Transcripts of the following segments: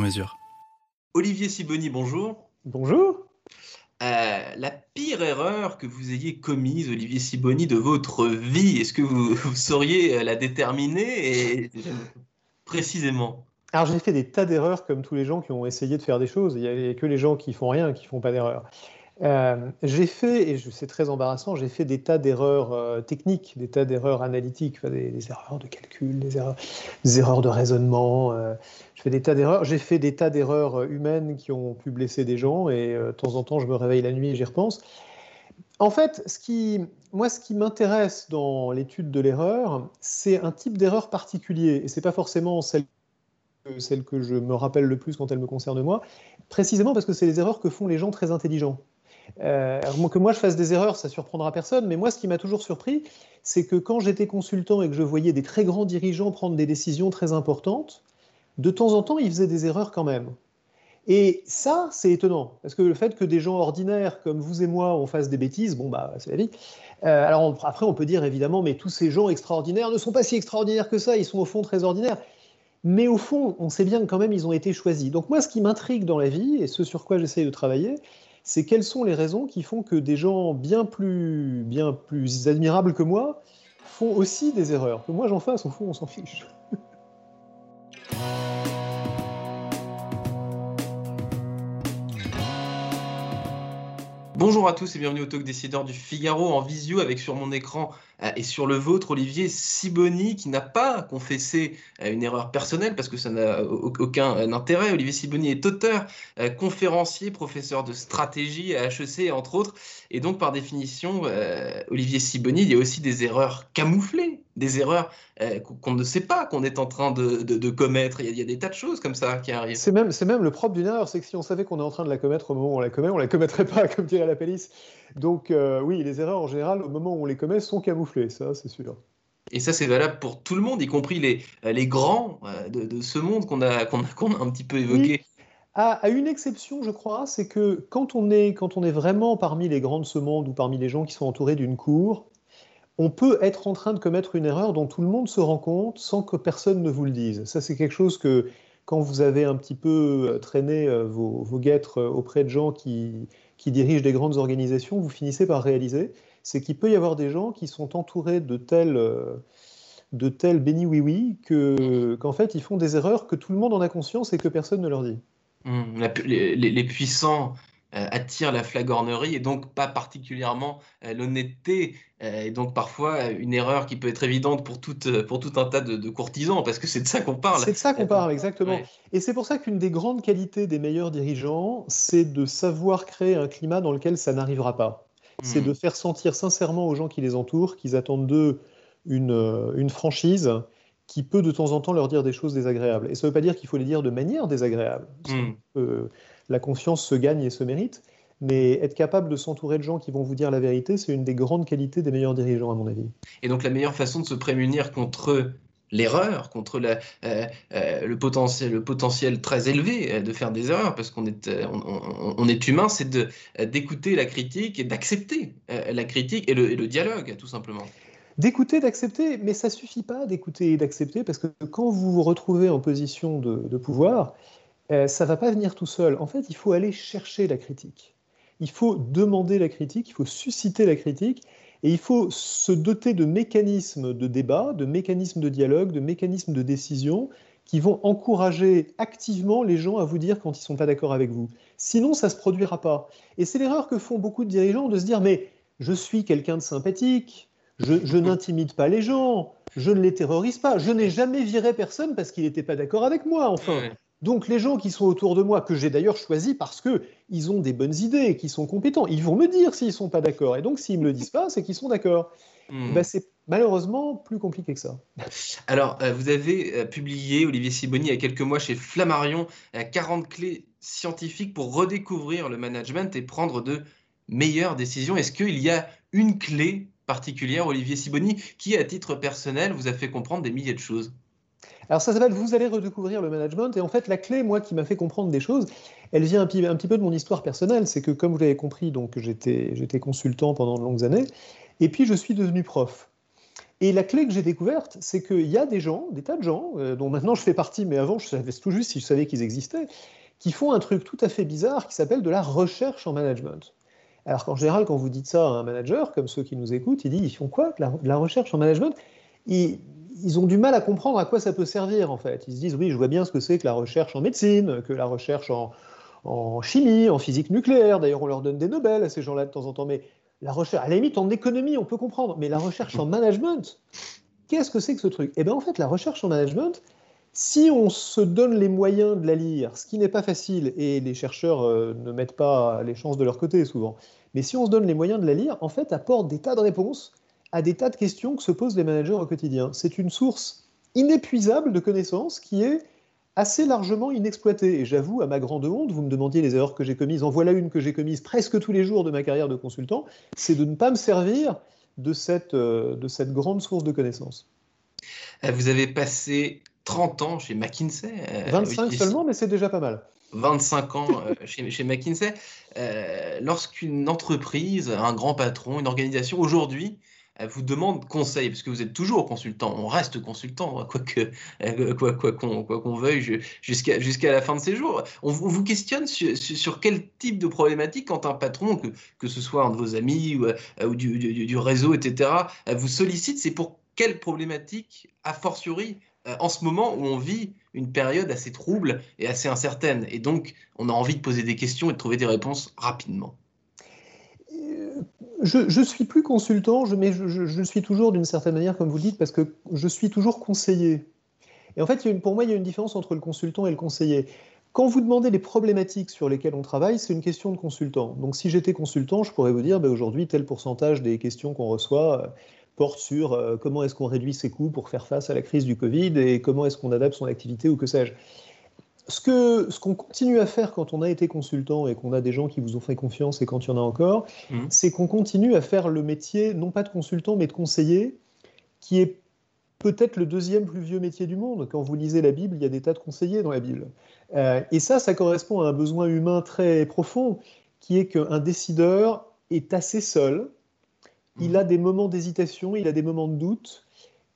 mesure. Olivier Siboni, bonjour. Bonjour. Euh, la pire erreur que vous ayez commise, Olivier Siboni, de votre vie, est-ce que vous, vous sauriez euh, la déterminer et précisément? Alors j'ai fait des tas d'erreurs comme tous les gens qui ont essayé de faire des choses. Il n'y a que les gens qui font rien qui font pas d'erreurs. Euh, j'ai fait, et c'est très embarrassant, j'ai fait des tas d'erreurs euh, techniques, des tas d'erreurs analytiques, des, erreurs de calcul, des erreurs, de raisonnement. Euh, je des tas d'erreurs. J'ai fait des tas d'erreurs humaines qui ont pu blesser des gens, et de temps en temps, je me réveille la nuit et j'y repense. En fait, moi, ce qui m'intéresse dans l'étude de l'erreur, c'est un type d'erreur particulier, et c'est pas forcément celle que je me rappelle le plus quand elle me concerne moi, précisément parce que c'est les erreurs que font les gens très intelligents. Euh, que moi je fasse des erreurs, ça surprendra personne, mais moi ce qui m'a toujours surpris, c'est que quand j'étais consultant et que je voyais des très grands dirigeants prendre des décisions très importantes, de temps en temps ils faisaient des erreurs quand même. Et ça, c'est étonnant, parce que le fait que des gens ordinaires comme vous et moi, on fasse des bêtises, bon bah c'est la vie. Euh, alors après on peut dire évidemment, mais tous ces gens extraordinaires ne sont pas si extraordinaires que ça, ils sont au fond très ordinaires. Mais au fond, on sait bien que quand même ils ont été choisis. Donc moi, ce qui m'intrigue dans la vie, et ce sur quoi j'essaye de travailler, c'est quelles sont les raisons qui font que des gens bien plus, bien plus admirables que moi font aussi des erreurs. Que moi j'en fasse, au fond, on s'en fiche. Bonjour à tous et bienvenue au Talk Décideur du Figaro en visio avec sur mon écran et sur le vôtre Olivier Siboni qui n'a pas confessé euh, une erreur personnelle parce que ça n'a aucun euh, intérêt. Olivier Siboni est auteur, conférencier, professeur de stratégie à HEC entre autres et donc par définition Olivier Siboni il y a aussi des erreurs camouflées des erreurs euh, qu'on ne sait pas qu'on est en train de, commettre. Il y, a, des tas de choses comme ça qui arrivent. C'est même, le propre d'une erreur, c'est que si on savait qu'on est en train de la commettre au moment où on la commet, on la commettrait pas, comme dirait la police. Donc euh, oui, les erreurs en général, au moment où on les commet, sont camouflées, ça c'est sûr. Et ça, c'est valable pour tout le monde, y compris les, les grands euh, de, de ce monde qu'on a, qu'on a, qu a, un petit peu évoqué. Oui. À, à, une exception, je crois, c'est que quand on, est, quand on est vraiment parmi les grands de ce monde ou parmi les gens qui sont entourés d'une cour, on peut être en train de commettre une erreur dont tout le monde se rend compte sans que personne ne vous le dise. Ça, c'est quelque chose que quand vous avez un petit peu traîné vos, vos guêtres auprès de gens qui, qui, dirigent des grandes organisations, vous finissez par réaliser, c'est qu'il peut y avoir des gens qui sont entourés de tels, de tels béni oui oui que, qu'en fait ils font des erreurs que tout le monde en a conscience et que personne ne leur dit. Mmh, la, les, les, puissants euh, attire la flagornerie et donc pas particulièrement euh, l'honnêteté euh, et donc parfois une erreur qui peut être évidente pour tout, pour tout un tas de, de courtisans parce que c'est de ça qu'on parle. C'est de ça qu'on parle, exactement. Ouais. Et c'est pour ça qu'une des grandes qualités des meilleurs dirigeants, c'est de savoir créer un climat dans lequel ça n'arrivera pas. C'est de faire sentir sincèrement aux gens qui les entourent qu'ils attendent d'eux une, une franchise qui peut de temps en temps leur dire des choses désagréables. Et ça ne veut pas dire qu'il faut les dire de manière désagréable. Mmh. Euh, la confiance se gagne et se mérite, mais être capable de s'entourer de gens qui vont vous dire la vérité, c'est une des grandes qualités des meilleurs dirigeants, à mon avis. Et donc la meilleure façon de se prémunir contre l'erreur, contre euh, euh, le, potentiel, très élevé de faire des erreurs, parce qu'on est, on, est humain, c'est d'écouter la critique et d'accepter la critique et le, dialogue, tout simplement. D'écouter, d'accepter, mais ça suffit pas d'écouter et d'accepter, parce que quand vous vous retrouvez en position de, de pouvoir, euh, ça va pas venir tout seul. En fait, il faut aller chercher la critique. Il faut demander la critique, il faut susciter la critique, et il faut se doter de mécanismes de débat, de mécanismes de dialogue, de mécanismes de décision qui vont encourager activement les gens à vous dire quand ils sont pas d'accord avec vous. Sinon, ça se produira pas. Et c'est l'erreur que font beaucoup de dirigeants de se dire mais je suis quelqu'un de sympathique, je, je n'intimide pas les gens, je ne les terrorise pas, je n'ai jamais viré personne parce qu'il n'était pas d'accord avec moi, enfin. Donc les gens qui sont autour de moi, que j'ai d'ailleurs choisis parce qu'ils ont des bonnes idées, qu'ils sont compétents, ils vont me dire s'ils ne sont pas d'accord. Et donc s'ils ne me le disent pas, c'est qu'ils sont d'accord. Ben, c'est malheureusement plus compliqué que ça. Alors, euh, vous avez euh, publié, Olivier Siboni, il y a quelques mois chez Flammarion, 40 clés scientifiques pour redécouvrir le management et prendre de meilleures décisions. Est-ce qu'il y a une clé particulière, Olivier Siboni, qui, à titre personnel, vous a fait comprendre des milliers de choses? Alors ça s'appelle Vous allez redécouvrir le management. Et en fait, la clé, moi, qui m'a fait comprendre des choses, elle vient un petit, peu de mon histoire personnelle. C'est que, comme vous l'avez compris, donc j'étais consultant pendant de longues années. Et puis, je suis devenu prof. Et la clé que j'ai découverte, c'est qu'il y a des gens, des tas de gens, euh, dont maintenant je fais partie, mais avant je savais tout juste si je savais qu'ils existaient, qui font un truc tout à fait bizarre qui s'appelle de la recherche en management. Alors qu'en général, quand vous dites ça à un manager, comme ceux qui nous écoutent, ils disent ils font quoi de la, recherche en management? Ils ont du mal à comprendre à quoi ça peut servir en fait. Ils se disent oui, je vois bien ce que c'est que la recherche en médecine, que la recherche en, chimie, en physique nucléaire. D'ailleurs, on leur donne des Nobel à ces gens-là de temps en temps. Mais la recherche, à la limite, en économie, on peut comprendre. Mais la recherche en management, qu'est-ce que c'est que ce truc? Eh bien, en fait, la recherche en management, si on se donne les moyens de la lire, ce qui n'est pas facile, et les chercheurs euh, ne mettent pas les chances de leur côté souvent, mais si on se donne les moyens de la lire, en fait, apporte des tas de réponses à des tas de questions que se posent les managers au quotidien. C'est une source inépuisable de connaissances qui est assez largement inexploitée. Et j'avoue, à ma grande honte, vous me demandiez les erreurs que j'ai commises, en voilà une que j'ai commise presque tous les jours de ma carrière de consultant, c'est de ne pas me servir de cette, euh, de cette grande source de connaissances. Euh, vous avez passé 30 ans chez McKinsey. 25 euh, seulement, mais c'est déjà pas mal. 25 ans chez, chez, McKinsey. Lorsqu'une entreprise, un grand patron, une organisation, aujourd'hui, vous demande conseil, parce que vous êtes toujours consultant, on reste consultant, quoi que euh, quoi qu'on quoi qu'on veuille jusqu'à jusqu'à la fin de ses jours. On, vous questionne sur, sur, quel type de problématique quand un patron, que, que ce soit un de vos amis ou, euh, du, du, du, réseau, etc., euh, vous sollicite, c'est pour quelle problématique, a fortiori, en ce moment où on vit une période assez trouble et assez incertaine. Et donc, on a envie de poser des questions et de trouver des réponses rapidement je, suis plus consultant, je, mais je, suis toujours d'une certaine manière, comme vous dites, parce que je suis toujours conseiller. Et en fait, pour moi, il y a une différence entre le consultant et le conseiller. Quand vous demandez les problématiques sur lesquelles on travaille, c'est une question de consultant. Donc si j'étais consultant, je pourrais vous dire, ben, aujourd'hui, tel pourcentage des questions qu'on reçoit euh, porte sur euh, comment est-ce qu'on réduit ses coûts pour faire face à la crise du Covid et comment est-ce qu'on adapte son activité ou que sais-je ce qu'on ce qu'on continue à faire quand on a été consultant et qu'on a des gens qui vous ont fait confiance et quand il y en a encore, mmh. c'est qu'on continue à faire le métier, non pas de consultant, mais de conseiller, qui est peut-être le deuxième plus vieux métier du monde. Quand vous lisez la Bible, il y a des tas de conseillers dans la Bible. Euh, et ça, ça correspond à un besoin humain très profond, qui est qu'un décideur est assez seul, il mmh. a des moments d'hésitation, il a des moments de doute,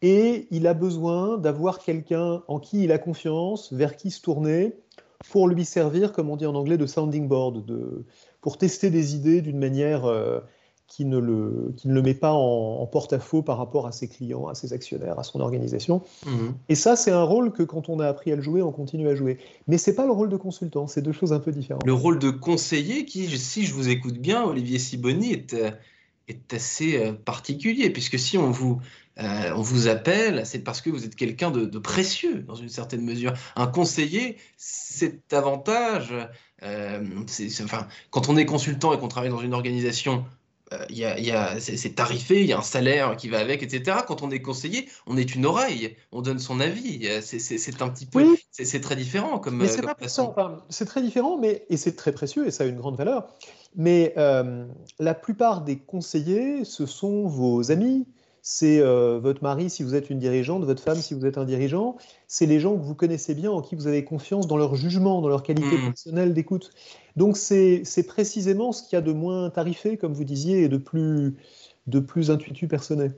et il a besoin d'avoir quelqu'un en qui il a confiance, vers qui se tourner, pour lui servir, comme on dit en anglais, de sounding board, de, pour tester des idées d'une manière euh, qui, ne le, qui ne le met pas en, porte-à-faux par rapport à ses clients, à ses actionnaires, à son organisation. Mhm. Et ça, c'est un rôle que quand on a appris à le jouer, on continue à jouer. Mais c'est pas le rôle de consultant, c'est deux choses un peu différentes. Le rôle de conseiller, qui, si je vous écoute bien, Olivier Siboni, est, est assez euh, particulier, puisque si on vous euh, on vous appelle, c'est parce que vous êtes quelqu'un de, précieux dans une certaine mesure. Un conseiller, c'est avantage. Euh, enfin, quand on est consultant et qu'on travaille dans une organisation, euh, c'est tarifé, il y a un salaire qui va avec, etc. Quand on est conseiller, on est une oreille, on donne son avis. C'est un petit peu, c'est très différent comme. Mais c'est c'est très différent, mais et c'est très précieux et ça a une grande valeur. Mais la plupart des conseillers, ce sont vos amis, c'est euh, votre mari si vous êtes une dirigeante, votre femme si vous êtes un dirigeant, c'est les gens que vous connaissez bien, en qui vous avez confiance dans leur jugement, dans leur qualité mmh. personnelle d'écoute. Donc c'est précisément ce qu'il y a de moins tarifé, comme vous disiez, et de plus, de plus intuitu personnel.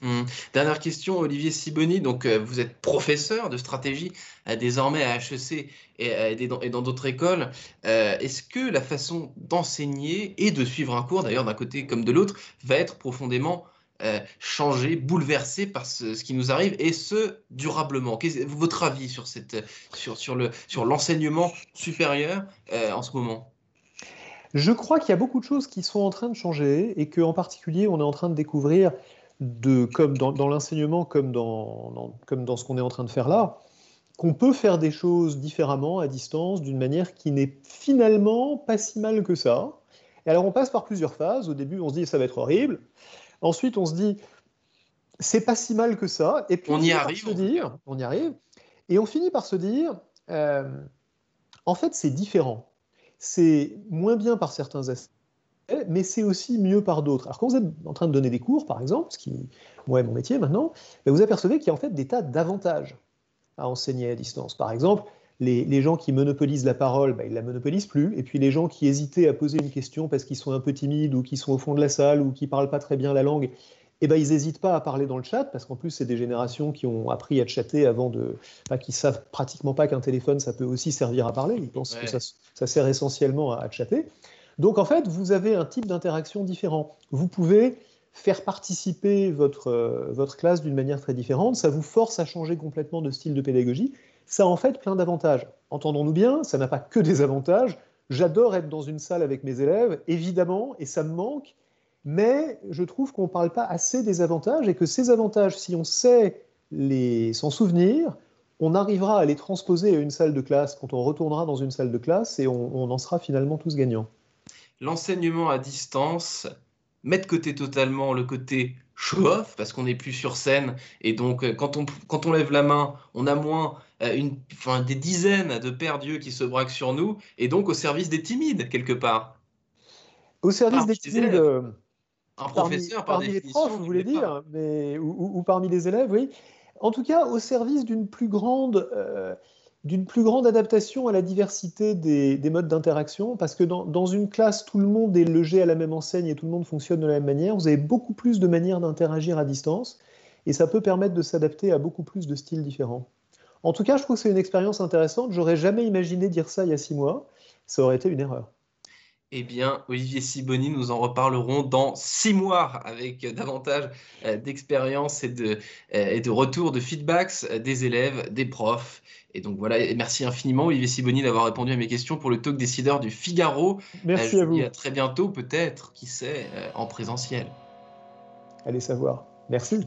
Mmh. Dernière question, Olivier Siboni. Donc, euh, vous êtes professeur de stratégie euh, désormais à HEC et, dans d'autres écoles. Est-ce que la façon d'enseigner et de suivre un cours, d'ailleurs d'un côté comme de l'autre, va être profondément euh, changé, bouleversé par ce, qui nous arrive, et ce, durablement. Votre avis sur, cette, sur, le, sur l'enseignement supérieur euh, en ce moment? Je crois qu'il y a beaucoup de choses qui sont en train de changer, et qu'en particulier, on est en train de découvrir, de, comme dans, l'enseignement, comme dans, comme dans ce qu'on est en train de faire là, qu'on peut faire des choses différemment à distance d'une manière qui n'est finalement pas si mal que ça. Et alors on passe par plusieurs phases. Au début, on se dit ça va être horrible. Ensuite, on se dit c'est pas si mal que ça. Et puis on, y arrive. Se dire, on y arrive. Et on finit par se dire euh, en fait, c'est différent. C'est moins bien par certains aspects, mais c'est aussi mieux par d'autres. Alors quand vous êtes en train de donner des cours, par exemple, ce qui moi est mon métier maintenant, ben, vous apercevez qu'il y a en fait des tas d'avantages à enseigner à distance. Par exemple, les, gens qui monopolisent la parole, ben, ils ne la monopolisent plus. Et puis les gens qui hésitaient à poser une question parce qu'ils sont un peu timides ou qui sont au fond de la salle ou qui ne parlent pas très bien la langue, eh ben, ils n'hésitent pas à parler dans le chat, parce qu'en plus, c'est des générations qui ont appris à chatter avant de. Enfin, qui savent pratiquement pas qu'un téléphone, ça peut aussi servir à parler. Ils pensent que ça, ça, sert essentiellement à, chatter. Donc, en fait, vous avez un type d'interaction différent. Vous pouvez faire participer votre, euh, votre classe d'une manière très différente. Ça vous force à changer complètement de style de pédagogie. Ça a en fait plein d'avantages. Entendons-nous bien, ça n'a pas que des avantages. J'adore être dans une salle avec mes élèves, évidemment, et ça me manque mais je trouve qu'on ne parle pas assez des avantages et que ces avantages, si on sait s'en souvenir, on arrivera à les transposer à une salle de classe quand on retournera dans une salle de classe et on, en sera finalement tous gagnants. L'enseignement à distance met de côté totalement le côté show-off parce qu'on n'est plus sur scène et donc euh, quand on, quand on lève la main, on a moins euh, une, enfin, des dizaines de pères dieux qui se braquent sur nous et donc au service des timides quelque part. Au service des timides, un professeur, parmi, par les profs, vous voulez dire, mais, ou, parmi les élèves, oui. En tout cas, au service d'une plus grande, euh, d'une plus grande adaptation à la diversité des, des modes d'interaction, parce que dans, une classe, tout le monde est logé à la même enseigne et tout le monde fonctionne de la même manière. Vous avez beaucoup plus de manières d'interagir à distance, et ça peut permettre de s'adapter à beaucoup plus de styles différents. En tout cas, je trouve que c'est une expérience intéressante. J'aurais jamais imaginé dire ça il y a six mois. Ça aurait été une erreur. Eh bien, Olivier Siboni, nous en reparlerons dans six mois avec davantage euh, d'expérience et de, euh, et de de feedbacks euh, des élèves, des profs. Et donc voilà, merci infiniment Olivier Siboni d'avoir répondu à mes questions pour le talk décideur du Figaro. Merci à vous. à très bientôt, peut-être, qui sait, en présentiel. Allez savoir. Merci.